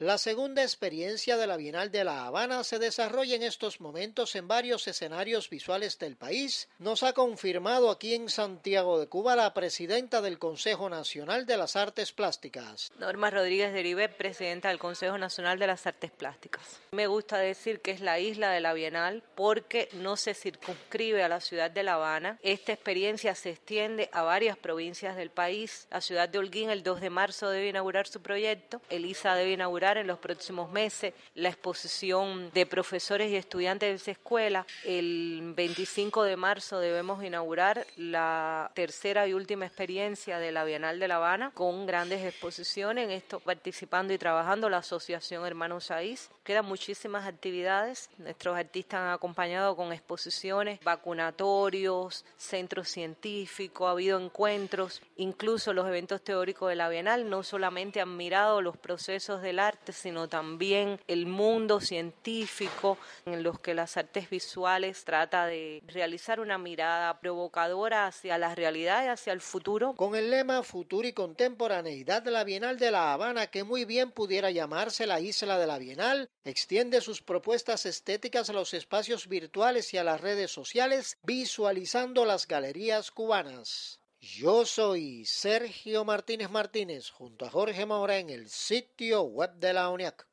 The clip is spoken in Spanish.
La segunda experiencia de la Bienal de La Habana se desarrolla en estos momentos en varios escenarios visuales del país. Nos ha confirmado aquí en Santiago de Cuba la presidenta del Consejo Nacional de las Artes Plásticas. Norma Rodríguez de Rivet, presidenta del Consejo Nacional de las Artes Plásticas. Me gusta decir que es la isla de la Bienal porque no se circunscribe a la ciudad de La Habana. Esta experiencia se extiende a varias provincias del país. La ciudad de Holguín el 2 de marzo debe inaugurar su proyecto. Elisa debe inaugurar en los próximos meses la exposición de profesores y estudiantes de esa escuela. El 25 de marzo debemos inaugurar la tercera y última experiencia de la Bienal de La Habana con grandes exposiciones. En esto participando y trabajando la Asociación Hermanos Saiz. Quedan muchísimas actividades. Nuestros artistas han acompañado con exposiciones, vacunatorios, centros científicos, ha habido encuentros, incluso los eventos teóricos de la Bienal no solamente han mirado los procesos del sino también el mundo científico en los que las artes visuales trata de realizar una mirada provocadora hacia la realidad y hacia el futuro. Con el lema Futuro y Contemporaneidad de la Bienal de La Habana, que muy bien pudiera llamarse la Isla de la Bienal, extiende sus propuestas estéticas a los espacios virtuales y a las redes sociales, visualizando las galerías cubanas. Yo soy Sergio Martínez Martínez junto a Jorge Maura en el sitio web de la UNIAC.